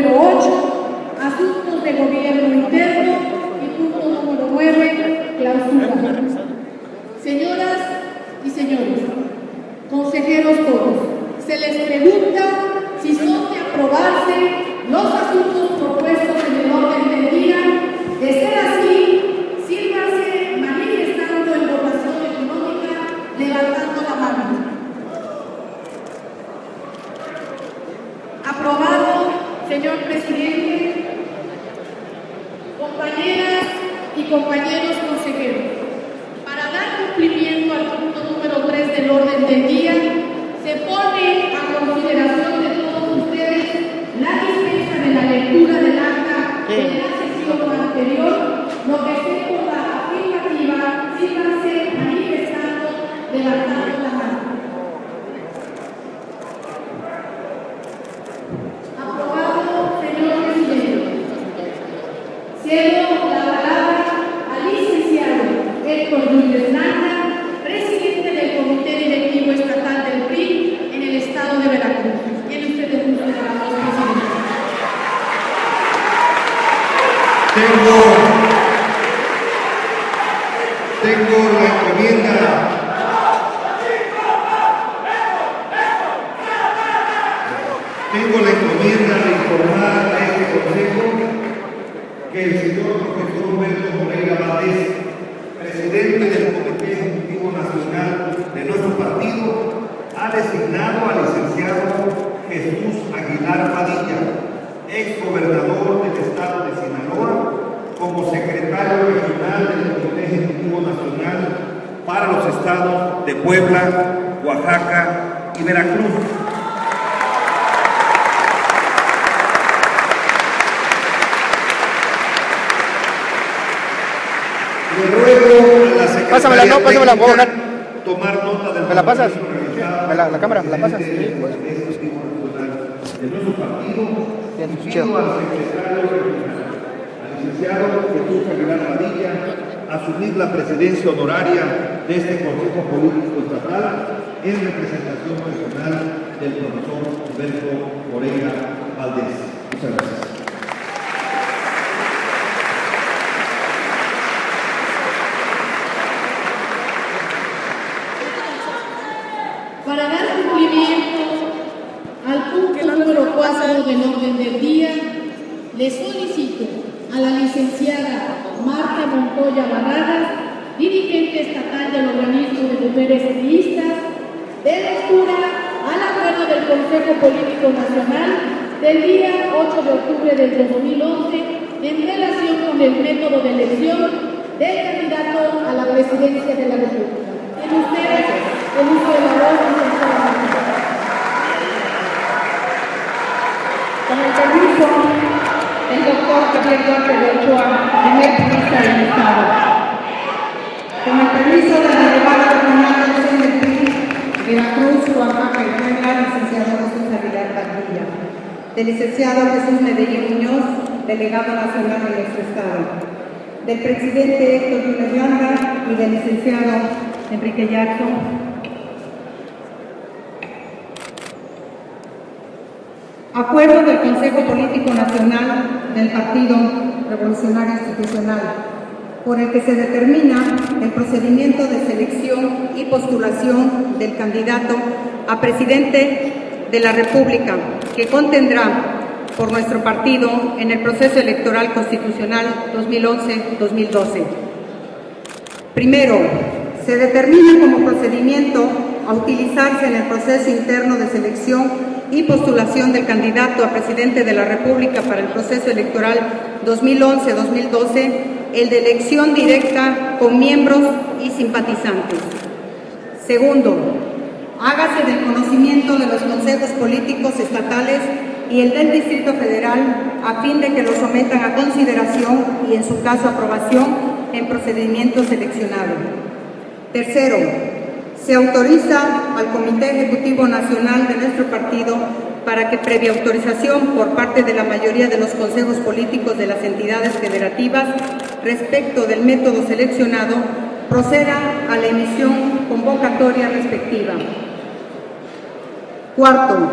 número 8 asuntos de gobierno interno y punto número 9, clausura. Señoras y señores, consejeros todos, se les pregunta si son de aprobarse los asuntos propuestos en el orden del día. De ser así, sírvanse manifestando en votación económica levantando la mano. Aprobado, señor presidente. Compañeras y compañeros consejeros, para dar cumplimiento al punto número 3 del orden del día, se pone a consideración de todos ustedes la dispensa de la lectura del acta de la sesión anterior, lo que sea por la afirmativa, síganse manifestando, levantando la mano. Aprobado, señor presidente. Cedo la palabra al licenciado Héctor Luis Landa, presidente del Comité Directivo Estatal del PRI en el estado de Veracruz. Tiene usted el uso de la voz, presidente. Tengo, tengo la encomienda. Tengo la encomienda de informar a este consejo que el señor profesor Humberto Moreira Valdés, presidente del Comité Ejecutivo Nacional de nuestro partido, ha designado al licenciado Jesús Aguilar Padilla, ex gobernador del estado de Sinaloa, como secretario regional del Comité Ejecutivo Nacional para los estados de Puebla, Oaxaca y Veracruz. Le ruego a la secretaria Pásamela, no, pásamela, voy a bajar. técnica tomar nota del ¿Me la pasas? Documento realizado ¿Me la- la cámara, la pasas? nuestro partido, Bien, pido chido. asumir la presidencia honoraria de este Consejo Político Estatal en representación personal del profesor Humberto Moreira Valdés. Muchas gracias. Para al punto número 4 del orden del día, le solicito a la licenciada Marta Montoya Barradas, dirigente estatal del organismo de mujeres feministas, de lectura al acuerdo del Consejo Político Nacional del día 8 de octubre del 2011 en relación con el método de elección del candidato a la presidencia de la República voz, licenciada Marta. Con el permiso del Javier Duarte de Ochoa, primer jurista del Estado. Con el permiso de la delegada regional de CNP, Veracruz, Oaxaca y Puebla, licenciado Jesús Aguilar Padilla. Del licenciado Jesús Medellín Muñoz, delegado nacional de nuestro Estado. del presidente Héctor Luna Yanda y del licenciado Enrique Jackson. Acuerdo del Consejo Político Nacional del Partido Revolucionario Institucional, por el que se determina el procedimiento de selección y postulación del candidato a presidente de la República, que contendrá por nuestro partido en el proceso electoral constitucional 2011-2012. Primero, se determina como procedimiento a utilizarse en el proceso interno de selección y postulación del candidato a presidente de la República para el proceso electoral 2011-2012 el de elección directa con miembros y simpatizantes. Segundo, hágase del conocimiento de los consejos políticos estatales y el del Distrito Federal a fin de que lo sometan a consideración y en su caso aprobación en procedimiento seleccionado. Tercero, se autoriza al Comité Ejecutivo Nacional de nuestro partido para que previa autorización por parte de la mayoría de los consejos políticos de las entidades federativas respecto del método seleccionado proceda a la emisión convocatoria respectiva. Cuarto,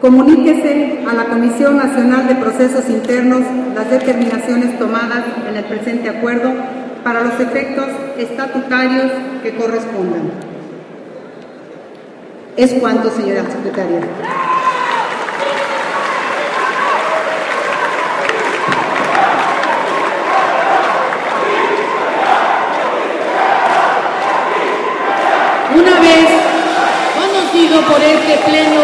comuníquese a la Comisión Nacional de Procesos Internos las determinaciones tomadas en el presente acuerdo para los efectos estatutarios que correspondan. Es cuanto, señora secretaria. Una vez conocido por este Pleno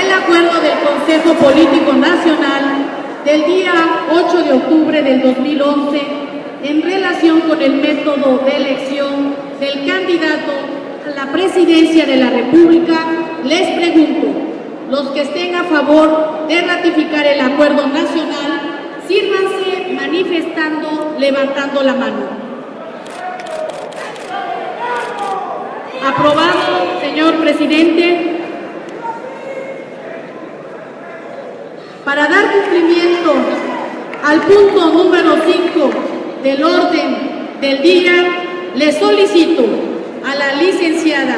el acuerdo del Consejo Político Nacional del día 8 de octubre del 2011 en relación con el método de elección del candidato a la presidencia de la República, les pregunto, los que estén a favor de ratificar el acuerdo nacional, sírvanse manifestando, levantando la mano. Aprobado, señor presidente. Para dar cumplimiento al punto número 5 del orden del día, le solicito a la licenciada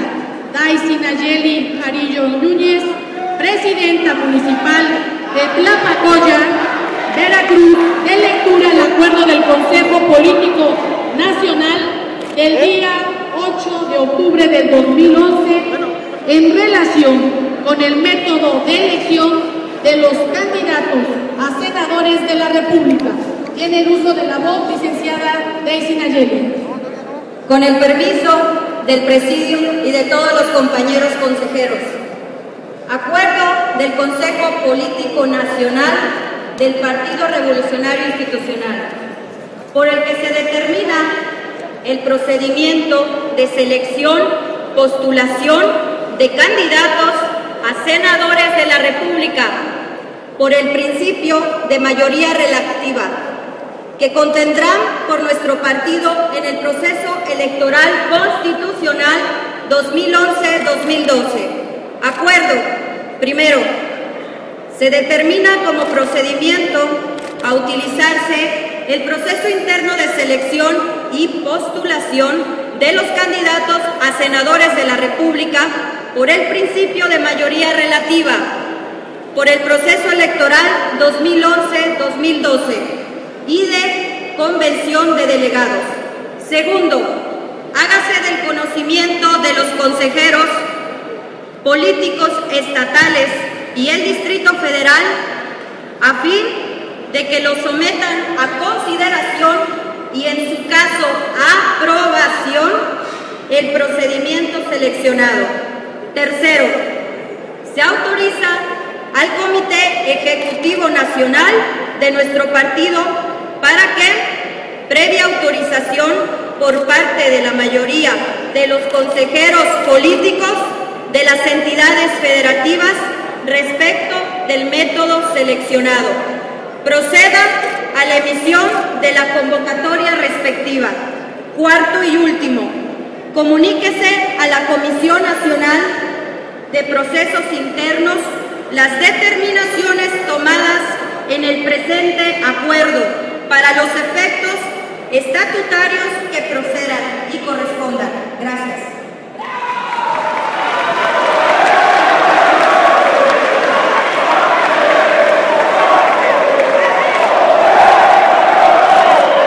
Daisy Nayeli Jarillo Núñez, presidenta municipal de Tlapacoya, Veracruz, de lectura el acuerdo del Consejo Político Nacional del día 8 de octubre del 2011 en relación con el método de elección de los candidatos a senadores de la República. Tiene el uso de la voz, licenciada Daisy Nayeli. Con el permiso del presidio y de todos los compañeros consejeros. Acuerdo del Consejo Político Nacional del Partido Revolucionario Institucional, por el que se determina el procedimiento de selección, postulación de candidatos a senadores de la República por el principio de mayoría relativa, que contendrán por nuestro partido en el proceso electoral constitucional 2011-2012. Acuerdo. Primero, se determina como procedimiento a utilizarse el proceso interno de selección y postulación de los candidatos a senadores de la República por el principio de mayoría relativa, por el proceso electoral 2011-2012 y de convención de delegados. Segundo, hágase del conocimiento de los consejeros políticos estatales y el Distrito Federal a fin de que lo sometan a consideración y en su caso aprobación el procedimiento seleccionado. Tercero, se autoriza al Comité Ejecutivo Nacional de nuestro partido para que, previa autorización por parte de la mayoría de los consejeros políticos de las entidades federativas respecto del método seleccionado, proceda a la emisión de la convocatoria respectiva. Cuarto y último, comuníquese a la Comisión Nacional de Procesos Internos las determinaciones tomadas en el presente acuerdo para los efectos estatutarios que procedan y correspondan. Gracias.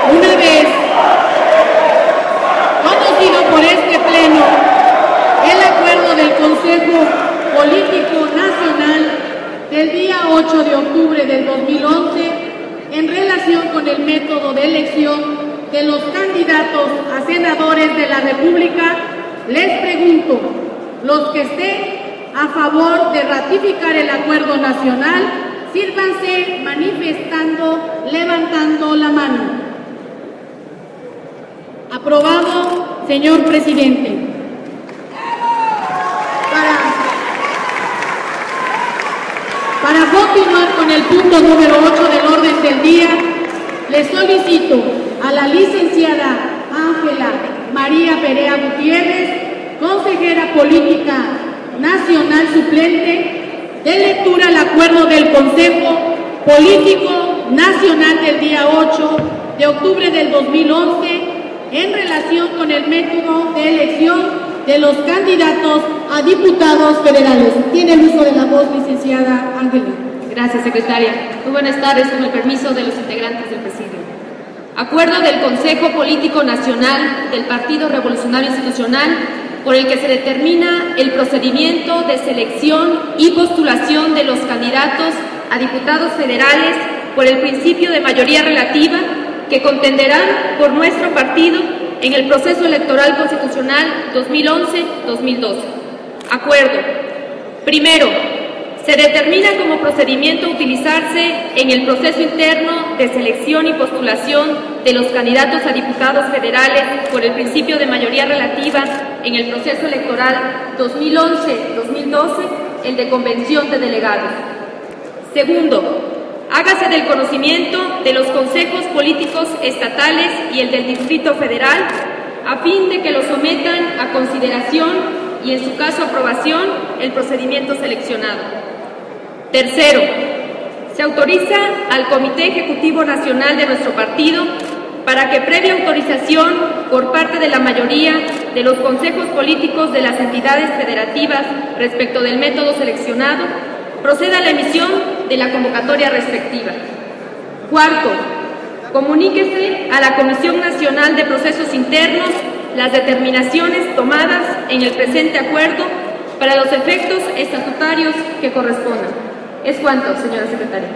Una vez conocido por este Pleno el acuerdo del Consejo Político Nacional del día 8 de octubre del 2011 en relación con el método de elección de los candidatos a senadores de República, les pregunto, los que estén a favor de ratificar el acuerdo nacional, sírvanse manifestando, levantando la mano. Aprobado, señor presidente. Para, para continuar con el punto número 8 del orden del día, le solicito a la licenciada Ángela María Perea Gutiérrez, consejera política nacional suplente, de lectura al acuerdo del Consejo Político Nacional del día 8 de octubre del 2011 en relación con el método de elección de los candidatos a diputados federales. Tiene el uso de la voz, licenciada Ángela. Gracias, secretaria. Muy buenas tardes, con el permiso de los integrantes del presidio. Acuerdo del Consejo Político Nacional del Partido Revolucionario Institucional por el que se determina el procedimiento de selección y postulación de los candidatos a diputados federales por el principio de mayoría relativa que contenderán por nuestro partido en el proceso electoral constitucional 2011-2012. Acuerdo. Primero, se determina como procedimiento utilizarse en el proceso interno de selección y postulación de los candidatos a diputados federales por el principio de mayoría relativa en el proceso electoral 2011-2012, el de convención de delegados. Segundo, hágase del conocimiento de los consejos políticos estatales y el del Distrito Federal a fin de que lo sometan a consideración y en su caso aprobación el procedimiento seleccionado. Tercero, se autoriza al Comité Ejecutivo Nacional de nuestro partido para que previa autorización por parte de la mayoría de los consejos políticos de las entidades federativas respecto del método seleccionado, proceda a la emisión de la convocatoria respectiva. Cuarto, comuníquese a la Comisión Nacional de Procesos Internos las determinaciones tomadas en el presente acuerdo para los efectos estatutarios que correspondan. Es cuanto, señora secretaria.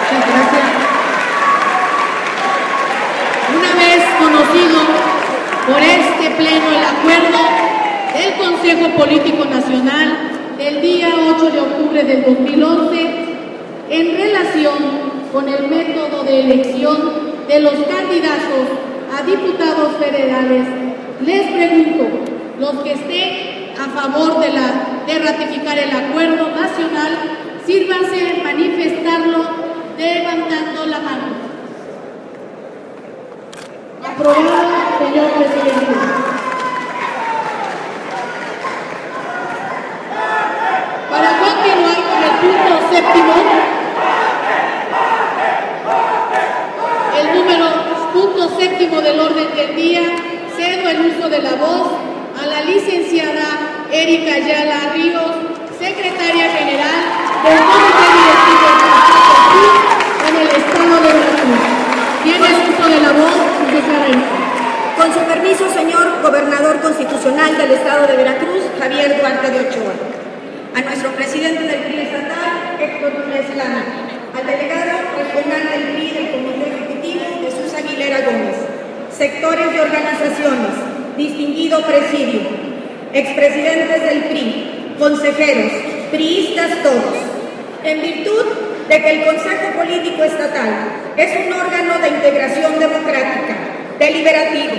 Muchas gracias. Una vez conocido por este Pleno el acuerdo del Consejo Político Nacional del día 8 de octubre del 2011 en relación con el método de elección de los candidatos a diputados federales, les pregunto, los que estén a favor de, ratificar el acuerdo nacional, sírvanse manifestarlo levantando la mano. Aprobado, señor presidente. Para continuar con el punto séptimo, el número punto séptimo del orden del día, cedo el uso de la voz la licenciada Erika Ayala Ríos, secretaria general del Comité Directivo de en el Estado de Veracruz. Tiene uso de la voz, Con su permiso, señor gobernador constitucional del Estado de Veracruz, Javier Duarte de Ochoa. A nuestro presidente del PRI estatal, Héctor Núñez Lana. Al delegado regional del PRI del Comité Ejecutivo, Jesús Aguilera Gómez. Sectores y organizaciones distinguido presidio, expresidentes del PRI, consejeros, priistas todos, en virtud de que el Consejo Político Estatal es un órgano de integración democrática, deliberativo,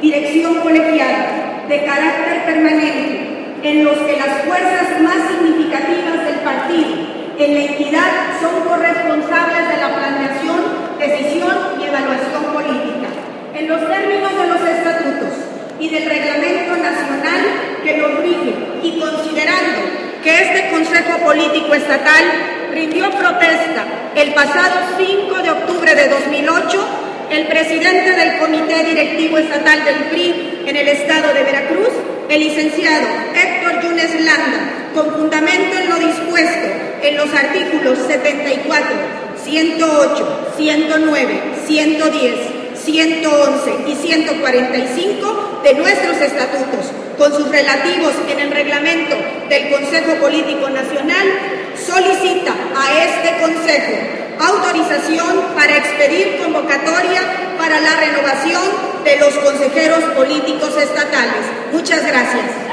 dirección colegiada, de carácter permanente, en los que las fuerzas más significativas del partido en la entidad son corresponsables de la planeación, decisión y evaluación política. En los términos de los estatutos, y del reglamento nacional que lo rige y considerando que este Consejo Político Estatal rindió protesta el pasado 5 de octubre de 2008, el presidente del Comité Directivo Estatal del PRI en el estado de Veracruz, el licenciado Héctor Yunes Landa, con fundamento en lo dispuesto en los artículos 74, 108, 109, 110, 111 y 145 de nuestros estatutos, con sus relativos en el reglamento del Consejo Político Nacional, solicita a este Consejo autorización para expedir convocatoria para la renovación de los consejeros políticos estatales. Muchas gracias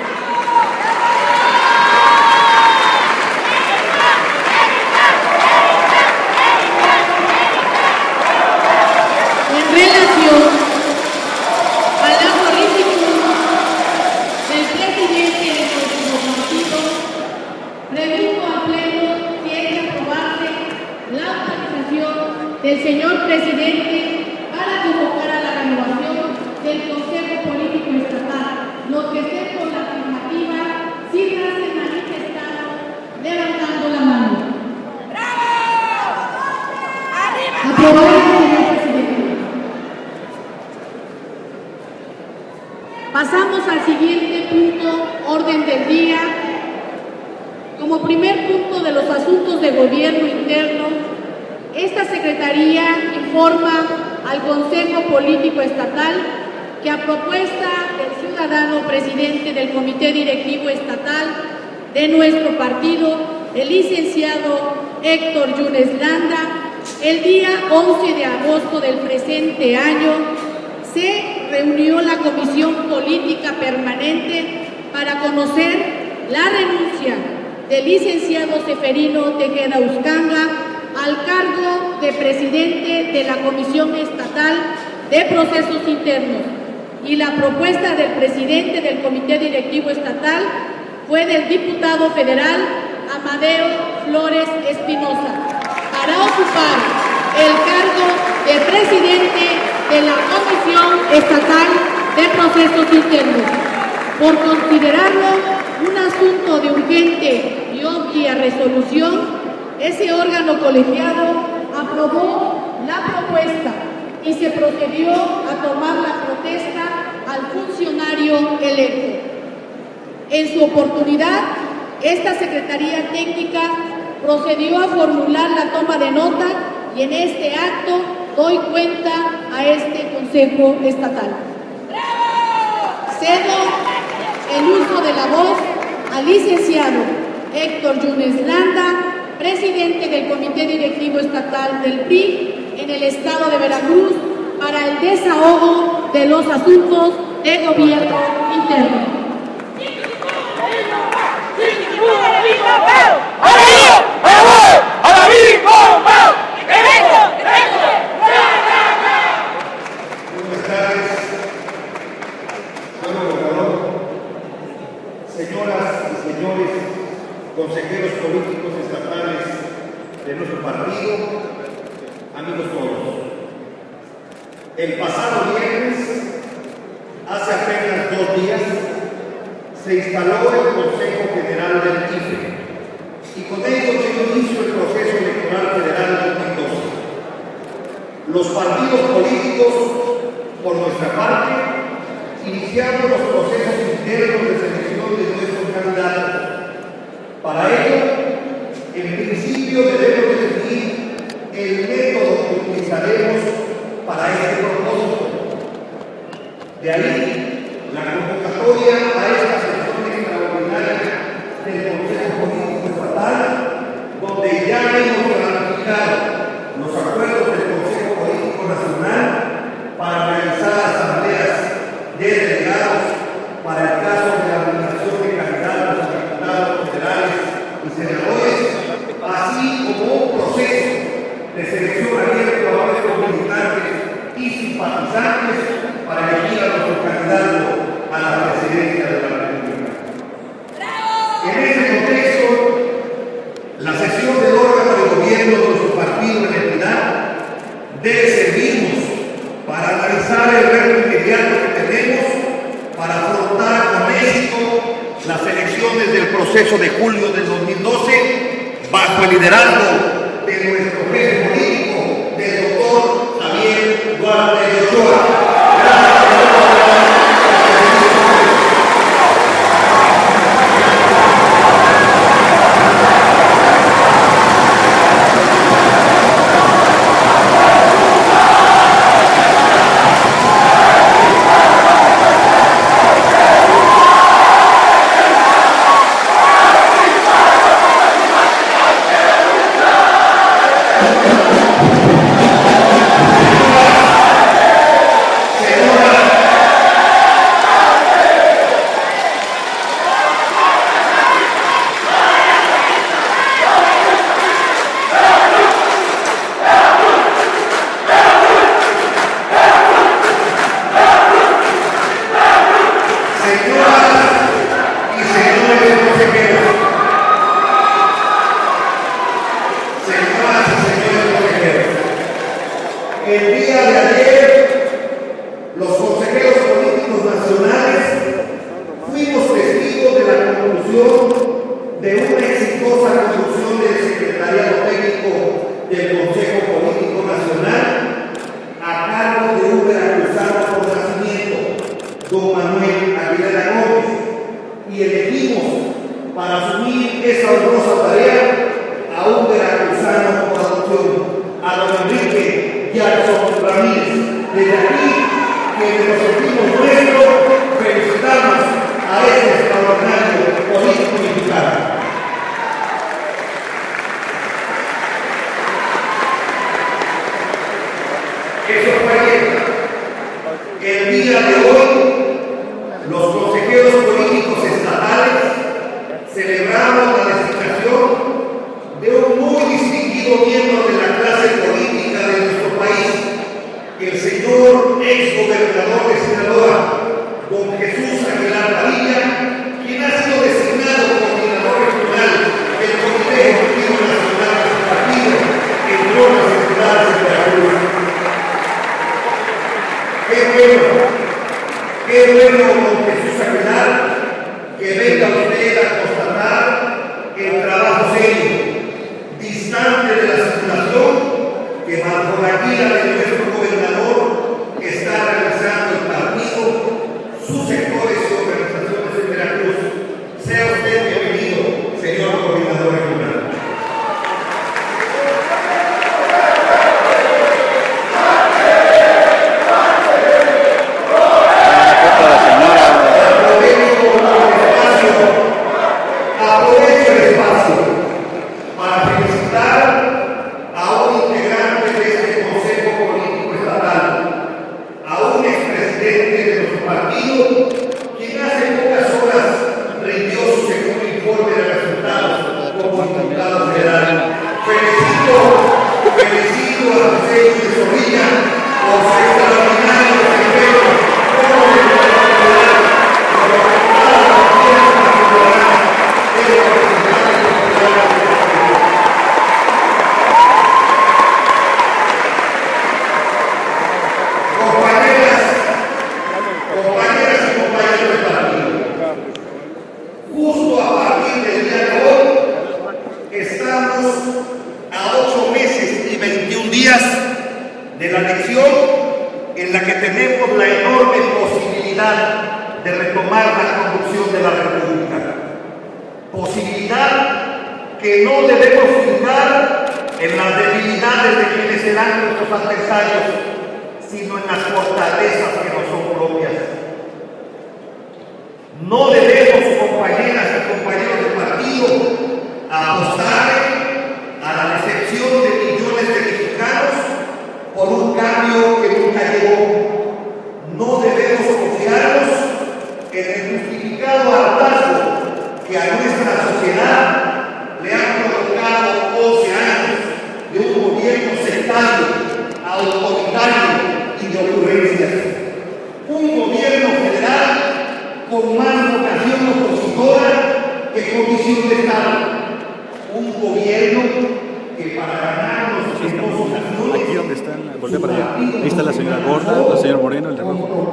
relación a la solicitud del presidente de nuestro partido, pregunto al Pleno si es de aprobarse la señor presidente para convocar a la renovación del Consejo Político Estatal. Los que estén con la afirmativa, síganse manifestando levantando la mano. Aprobado, señor presidente. Pasamos al siguiente punto, orden del día. Como primer punto de los asuntos de gobierno interno, esta Secretaría informa al Consejo Político Estatal que a propuesta del ciudadano presidente del Comité Directivo Estatal de nuestro partido, el licenciado Héctor Yunes Landa, el día 11 de agosto del presente año se reunió la Comisión Política Permanente para conocer la renuncia del licenciado Seferino Tejeda Uscanga al cargo de presidente de la Comisión Estatal de Procesos Internos. Y la propuesta del presidente del Comité Directivo Estatal fue del diputado federal Amadeo Flores Espinosa para ocupar el cargo de presidente de la Comisión Estatal de Procesos Internos, por considerarlo un asunto de urgente y obvia resolución, ese órgano colegiado aprobó la propuesta y se procedió a tomar la protesta al funcionario electo. En su oportunidad, esta Secretaría Técnica procedió a formular la toma de nota y en este acto doy cuenta a este Consejo Estatal. Cedo el uso de la voz al licenciado Héctor Yunes Landa, presidente del Comité Directivo Estatal del PRI en el estado de Veracruz, para el desahogo de los asuntos de gobierno interno. Señoras y señores consejeros políticos de nuestro partido, amigos todos. El pasado viernes, hace apenas dos días, se instaló el Consejo General del IFE y con ello dio inicio el proceso electoral federal 2012. Los partidos políticos, por nuestra parte, iniciamos los procesos internos de selección de nuestros candidatos. Para ello, en principio debemos las elecciones del proceso de julio del 2012 bajo el liderazgo de nuestro jefe para asumir esa honrosa tarea a un veracruzano por adopción, a don Enrique Jackson Ramírez, desde aquí que de los nuestros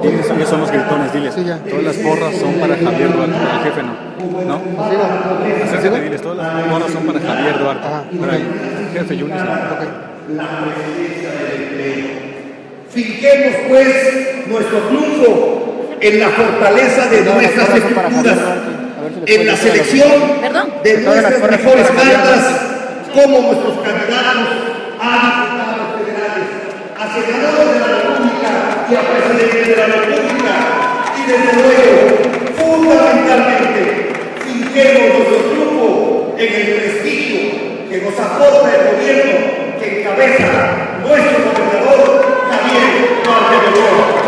¿Quiénes son, los gritones? Diles. Todas las porras son para Javier Duarte, el jefe, ¿no? ¿No? Todas las porras son para Javier Duarte. Ajá, para okay. el jefe Yunes. ¿no? Okay. Pues nuestro triunfo en la fortaleza de nuestras estructuras, en la selección de nuestras mejores cartas, como nuestros candidatos a diputados federales, a senadores de la República y a presidentes de la República, y desde luego, fundamentalmente, finquemos nuestro triunfo en el prestigio que nos aporta el gobierno que encabeza nuestro gobernador Javier Duarte de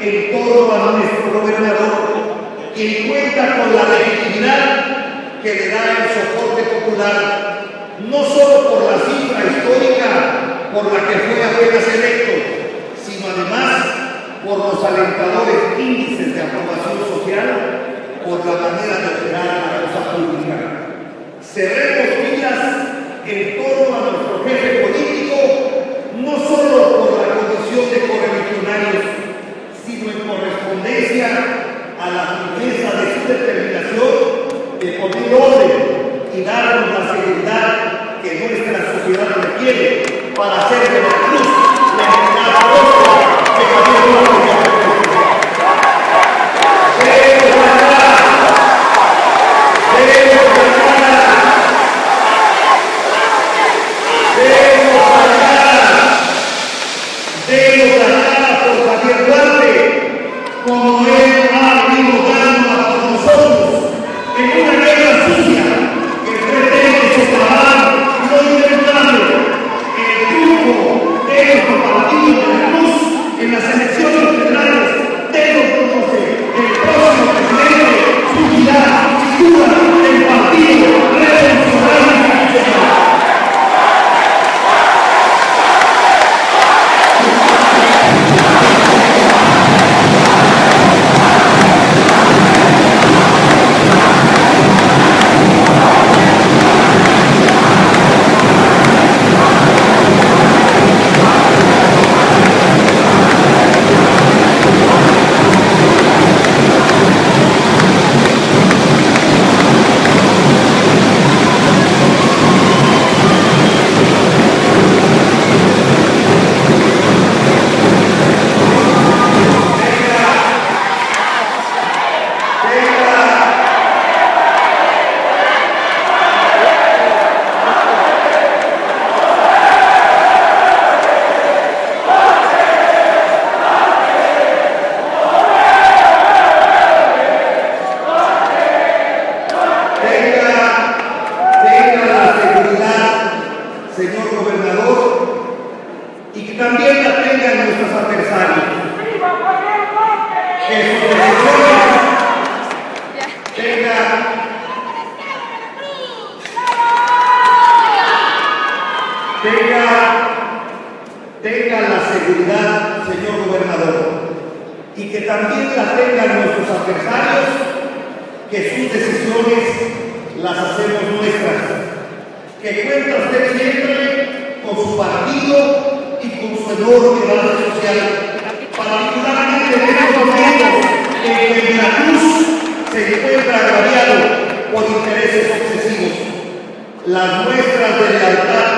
en torno a nuestro gobernador, quien cuenta con la legitimidad que le da el soporte popular, no solo por la cifra histórica por la que fue apenas electo, sino además por los alentadores índices de aprobación social, por la manera de operar la cosa pública. Cerremos filas en torno a nuestro jefe político, no solo por la condición de correligionarios, sino en correspondencia a la firmeza de su determinación de poner orden y darnos la seguridad que nuestra sociedad requiere para hacer de la cruz la entidad que Javier Duarte siempre por intereses obsesivos. Las muestras de lealtad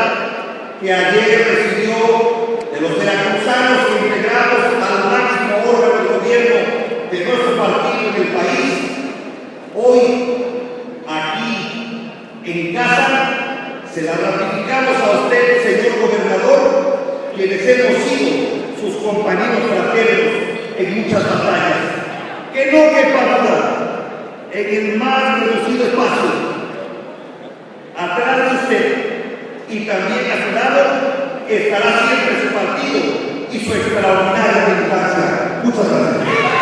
que ayer recibió de los veracruzanos integrados al máximo órgano de gobierno de nuestro partido en el país, hoy, aquí, en casa, se las ratificamos a usted, señor gobernador, quienes hemos sido sus compañeros fraternos en muchas batallas. Que no que para en el más reducido espacio. Atrás de usted y también a su lado estará siempre su partido y su extraordinaria militancia. Muchas gracias.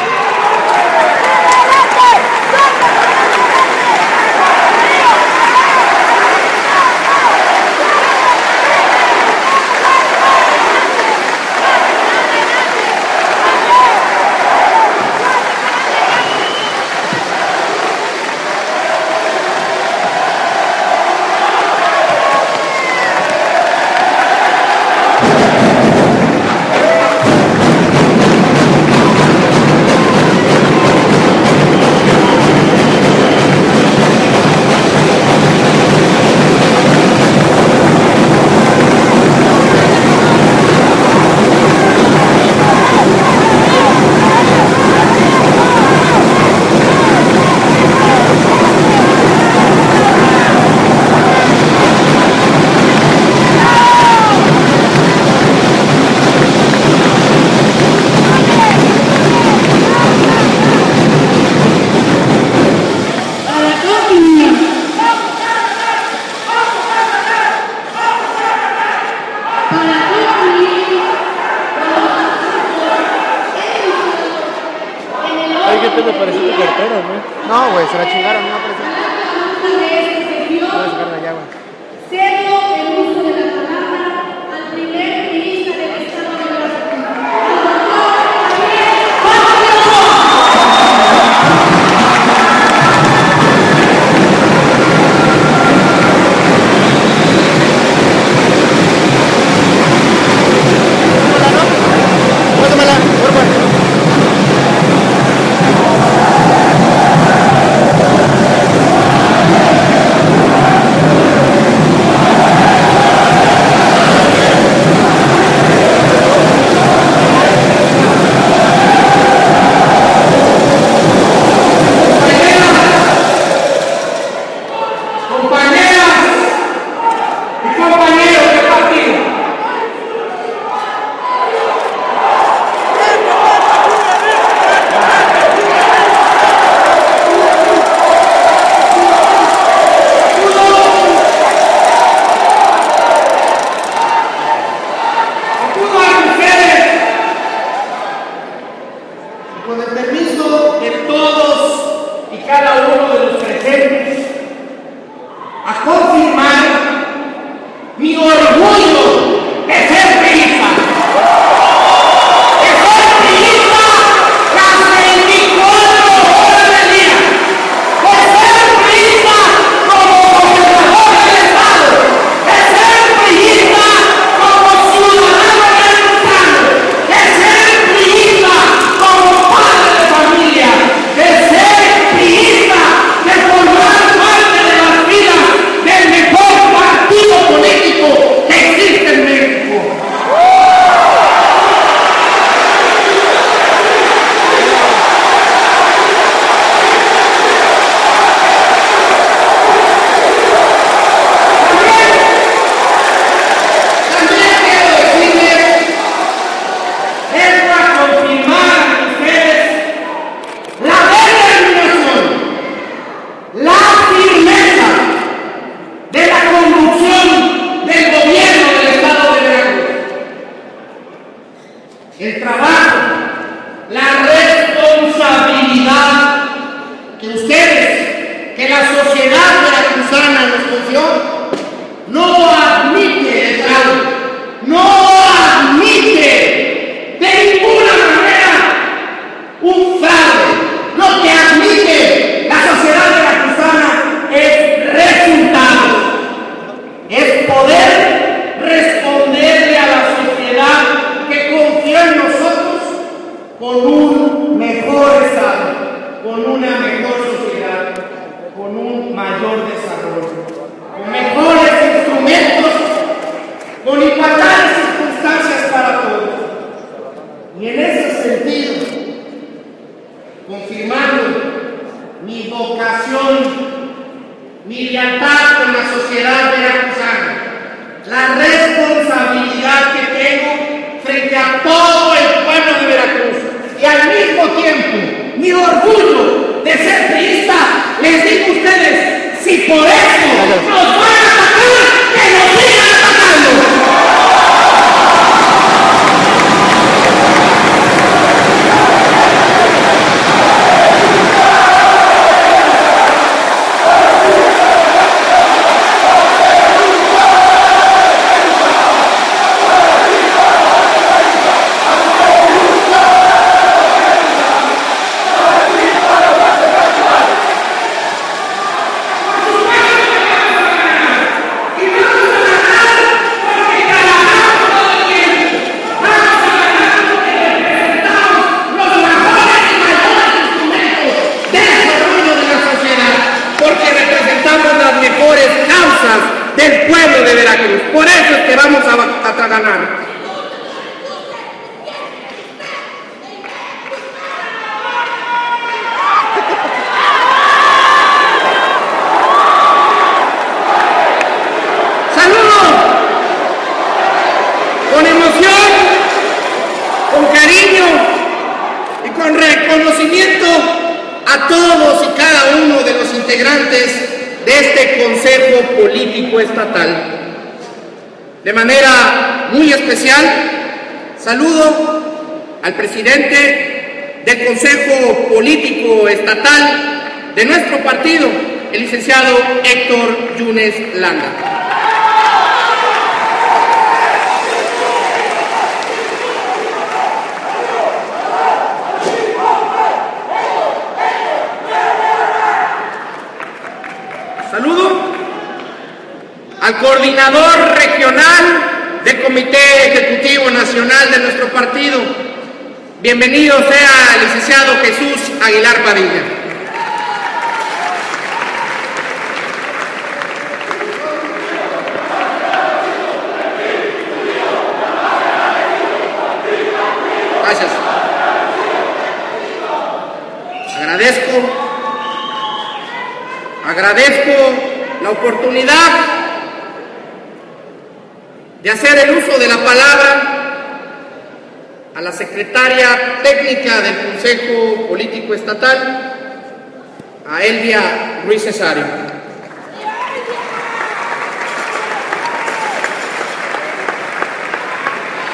Presidente del Consejo Político Estatal de nuestro partido, el licenciado Héctor Yunes Landa. Saludo al coordinador regional del Comité Ejecutivo Nacional de nuestro partido. Bienvenido sea el licenciado Jesús Aguilar Padilla. Gracias. Agradezco Agradezco la oportunidad de hacer el uso de la palabra a la secretaria técnica del Consejo Político Estatal, a Elvia Ruiz Cesario.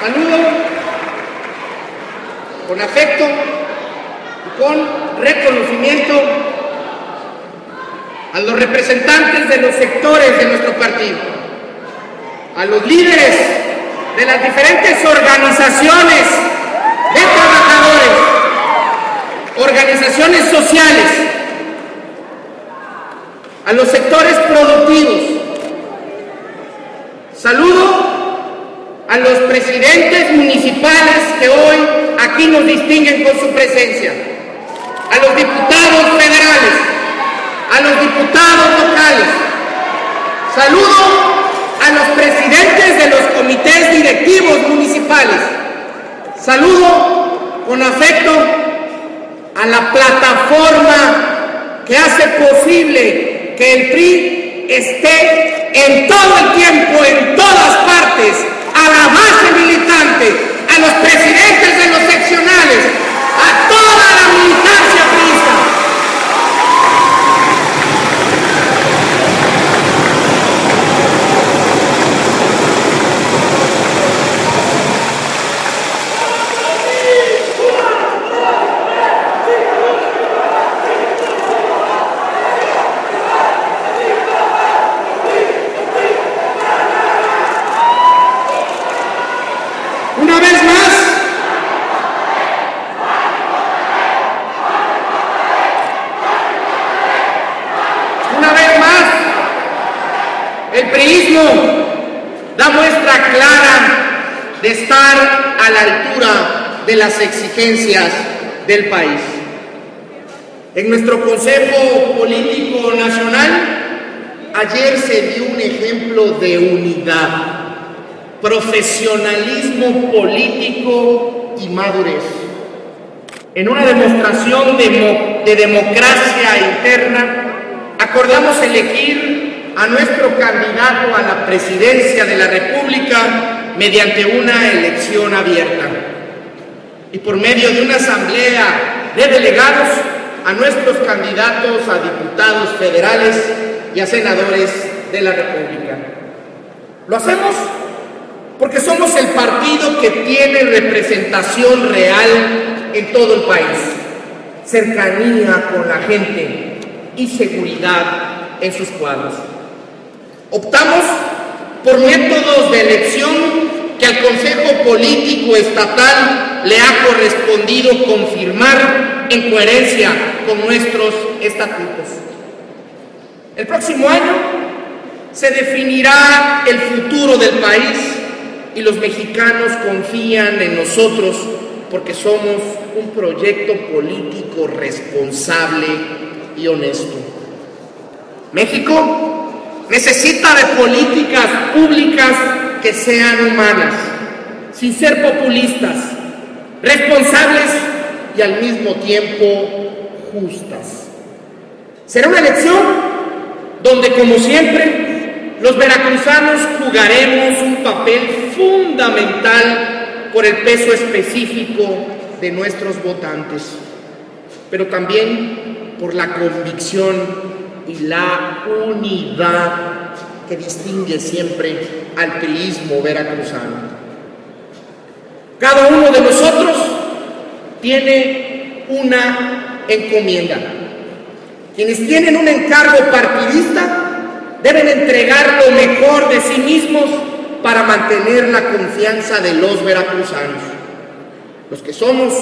Saludo con afecto y con reconocimiento a los representantes de los sectores de nuestro partido, a los líderes de las diferentes organizaciones de trabajadores, organizaciones sociales, a los sectores productivos. Saludo a los presidentes municipales que hoy aquí nos distinguen con su presencia, a los diputados federales, a los diputados locales. Saludo a los presidentes de los comités directivos municipales. Saludo con afecto a la plataforma que hace posible que el PRI esté en todo el tiempo, en todas partes, a la base militante, a los presidentes de los seccionales, a toda la militancia priista. priismo da muestra clara de estar a la altura de las exigencias del país. En nuestro Consejo Político Nacional, ayer se dio un ejemplo de unidad, profesionalismo político y madurez. En una demostración de, de democracia interna, acordamos elegir a nuestro candidato a la presidencia de la República mediante una elección abierta y por medio de una asamblea de delegados a nuestros candidatos a diputados federales y a senadores de la República. Lo hacemos porque somos el partido que tiene representación real en todo el país, cercanía con la gente y seguridad en sus cuadros. Optamos por métodos de elección que al Consejo Político Estatal le ha correspondido confirmar en coherencia con nuestros estatutos. El próximo año se definirá el futuro del país y los mexicanos confían en nosotros porque somos un proyecto político responsable y honesto. México necesita de políticas públicas que sean humanas, sin ser populistas, responsables y al mismo tiempo justas. Será una elección donde, como siempre, los veracruzanos jugaremos un papel fundamental por el peso específico de nuestros votantes, pero también por la convicción y la unidad que distingue siempre al priismo veracruzano. Cada uno de nosotros tiene una encomienda. Quienes tienen un encargo partidista deben entregar lo mejor de sí mismos para mantener la confianza de los veracruzanos. Los que somos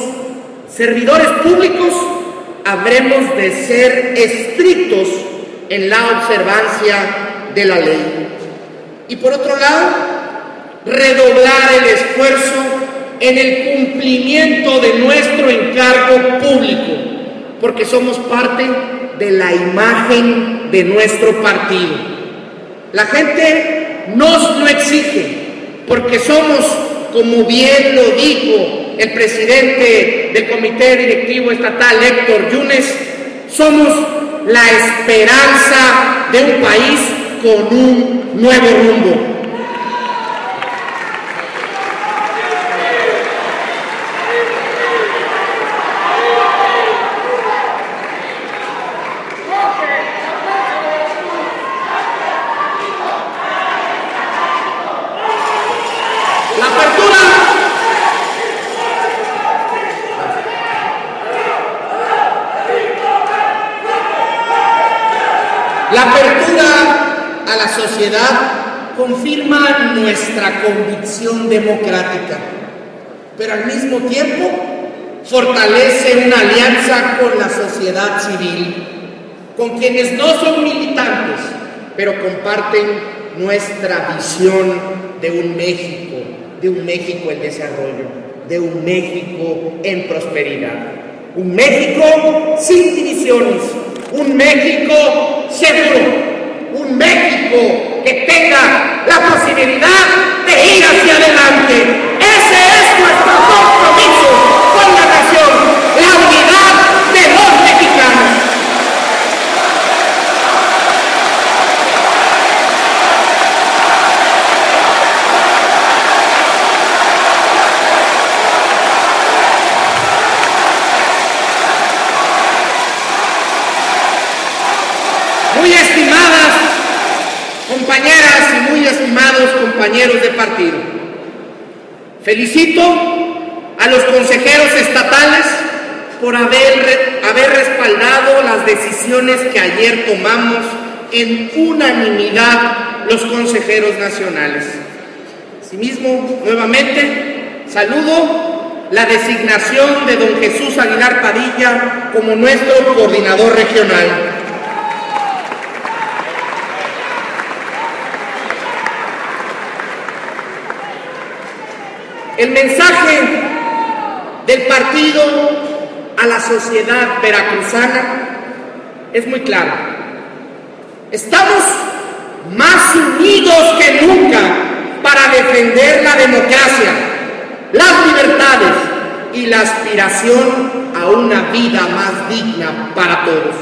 servidores públicos habremos de ser estrictos en la observancia de la ley. Y por otro lado, redoblar el esfuerzo en el cumplimiento de nuestro encargo público, porque somos parte de la imagen de nuestro partido. La gente nos lo exige, porque somos, como bien lo dijo el presidente del Comité Directivo Estatal, Héctor Yunes, somos la esperanza de un país con un nuevo rumbo. La apertura La apertura a la sociedad confirma nuestra convicción democrática, pero al mismo tiempo fortalece una alianza con la sociedad civil, con quienes no son militantes, pero comparten nuestra visión de un México, de un México en desarrollo, de un México en prosperidad, un México sin divisiones, un México seguro, un México que tenga la posibilidad de ir hacia adelante. Ese es nuestro compromiso con la nación, la unidad de los mexicanos. Muy estimadas compañeras y muy estimados compañeros de partido, felicito a los consejeros estatales por haber, haber respaldado las decisiones que ayer tomamos en unanimidad los consejeros nacionales. Asimismo, nuevamente, saludo la designación de don Jesús Aguilar Padilla como nuestro coordinador regional. El mensaje del partido a la sociedad veracruzana es muy claro. Estamos más unidos que nunca para defender la democracia, las libertades y la aspiración a una vida más digna para todos.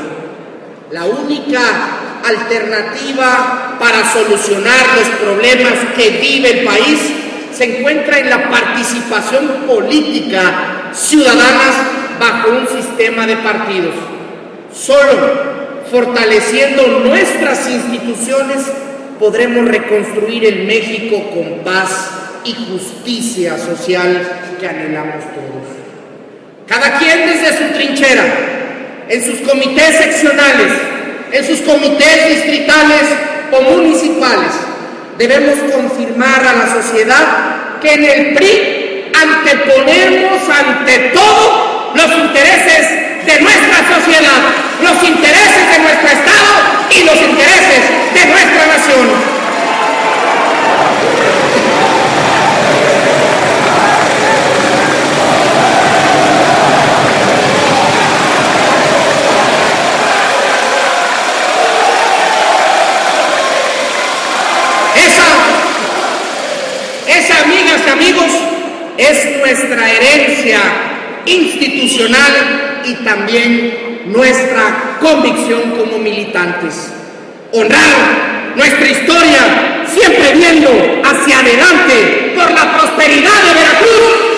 La única alternativa para solucionar los problemas que vive el país se encuentra en la participación política ciudadana bajo un sistema de partidos. Solo fortaleciendo nuestras instituciones podremos reconstruir el México con paz y justicia social que anhelamos todos. Cada quien desde su trinchera, en sus comités seccionales, en sus comités distritales o municipales, debemos confirmar a la sociedad que en el PRI anteponemos ante todo los intereses de nuestra sociedad, los intereses de nuestro Estado y los intereses de nuestra nación. es nuestra herencia institucional y también nuestra convicción como militantes. Honrar nuestra historia, siempre viendo hacia adelante por la prosperidad de Veracruz,